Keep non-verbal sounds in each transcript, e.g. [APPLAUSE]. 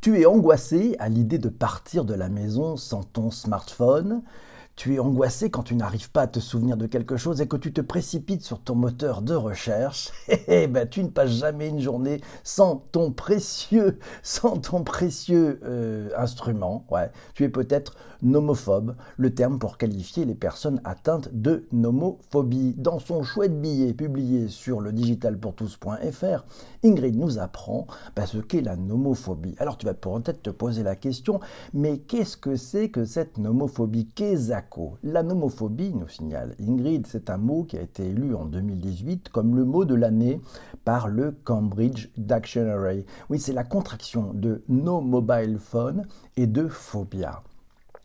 Tu es angoissé à l'idée de partir de la maison sans ton smartphone tu es angoissé quand tu n'arrives pas à te souvenir de quelque chose et que tu te précipites sur ton moteur de recherche, [LAUGHS] eh ben, tu ne passes jamais une journée sans ton précieux, [LAUGHS] sans ton précieux euh, instrument. Ouais. Tu es peut-être nomophobe, le terme pour qualifier les personnes atteintes de nomophobie. Dans son chouette billet publié sur le digitalpourtous.fr, Ingrid nous apprend ce qu'est la nomophobie. Alors tu vas peut-être te poser la question, mais qu'est-ce que c'est que cette nomophobie? Qu'est-ce la nomophobie, nous signale Ingrid, c'est un mot qui a été élu en 2018 comme le mot de l'année par le Cambridge Dictionary. Oui, c'est la contraction de no mobile phone et de phobia.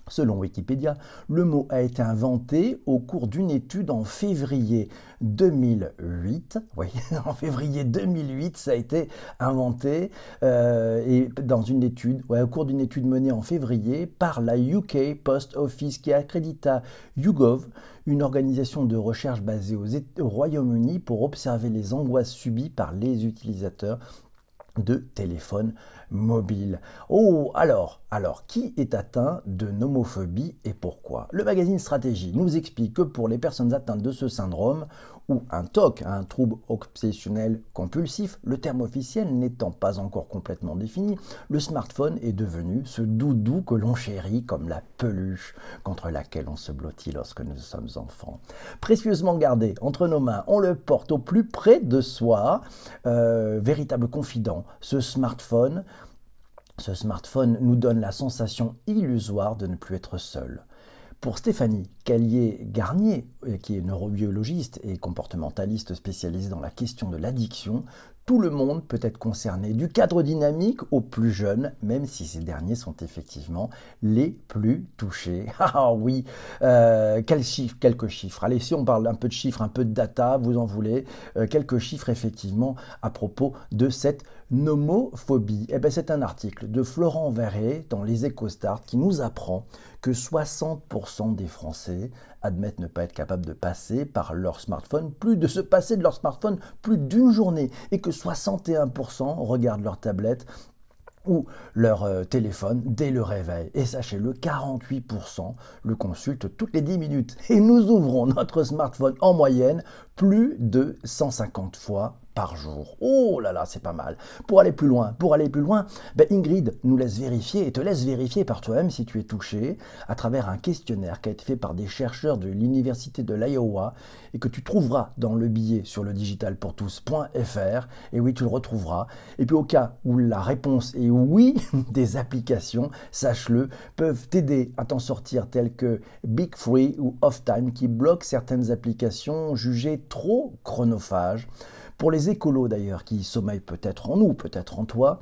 Selon Wikipédia, le mot a été inventé au cours d'une étude en février 2008. Oui, [LAUGHS] en février 2008, ça a été inventé euh, dans une étude, au cours d'une étude menée en février par la UK Post Office qui accrédita YouGov, une organisation de recherche basée au Royaume-Uni pour observer les angoisses subies par les utilisateurs de téléphones mobiles. Oh, alors, alors, qui est atteint de nomophobie et pourquoi? Le magazine Stratégie nous explique que pour les personnes atteintes de ce syndrome, ou un TOC, un trouble obsessionnel compulsif, le terme officiel n'étant pas encore complètement défini, le smartphone est devenu ce doudou que l'on chérit comme la peluche contre laquelle on se blottit lorsque nous sommes enfants. Précieusement gardé entre nos mains, on le porte au plus près de soi, euh, véritable confident, ce smartphone. Nous donne la sensation illusoire de ne plus être seul. Pour Stéphanie Callier-Garnier, euh, qui est neurobiologiste et comportementaliste spécialisée dans la question de l'addiction, tout le monde peut être concerné, du cadre dynamique aux plus jeunes, même si ces derniers sont effectivement les plus touchés. [LAUGHS] Ah oui, euh, chiffre, quelques chiffres. Allez, si on parle un peu de chiffres, un peu de data, vous en voulez, euh, quelques chiffres effectivement à propos de cette nomophobie. Eh bien, c'est un article de Florent Verret dans les EcoStart qui nous apprend que 60% des Français admettent ne pas être capables de passer par leur smartphone, plus de se passer de leur smartphone plus d'une journée, et que 61% regardent leur tablette ou leur euh, téléphone dès le réveil. Et sachez-le, 48% le consultent toutes les 10 minutes. Et nous ouvrons notre smartphone en moyenne plus de 150 fois par jour. Oh là là, c'est pas mal. Pour aller plus loin, pour aller plus loin, ben Ingrid nous laisse vérifier et te laisse vérifier par toi-même si tu es touché à travers un questionnaire qui a été fait par des chercheurs de l'université de l'Iowa et que tu trouveras dans le billet sur le digitalpourtous.fr. Et oui, tu le retrouveras. Et puis au cas où la réponse est oui, [LAUGHS] des applications, sache-le, peuvent t'aider à t'en sortir telles que Big Free ou Off Time qui bloquent certaines applications jugées trop chronophages. Pour les écolos d'ailleurs, qui sommeillent peut-être en nous, peut-être en toi,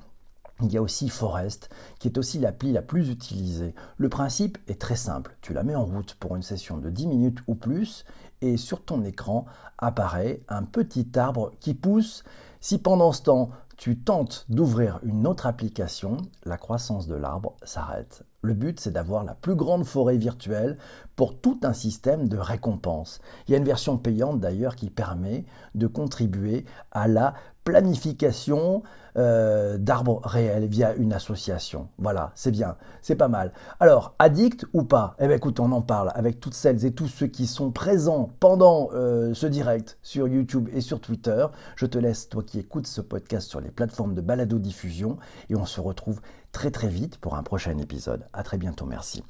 il y a aussi Forest, qui est aussi l'appli la plus utilisée. Le principe est très simple. Tu la mets en route pour une session de 10 minutes ou plus, et sur ton écran apparaît un petit arbre qui pousse. Si pendant ce temps, tu tentes d'ouvrir une autre application, la croissance de l'arbre s'arrête. Le but, c'est d'avoir la plus grande forêt virtuelle pour tout un système de récompense. Il y a une version payante d'ailleurs qui permet de contribuer à la planification euh, d'arbres réels via une association. Voilà, c'est bien, c'est pas mal. Alors, addict ou pas? Eh bien écoute, on en parle avec toutes celles et tous ceux qui sont présents pendant euh, ce direct sur YouTube et sur Twitter. Je te laisse, toi qui écoutes ce podcast sur les plateformes de balado-diffusion, et on se retrouve très très vite pour un prochain épisode. À très bientôt, merci.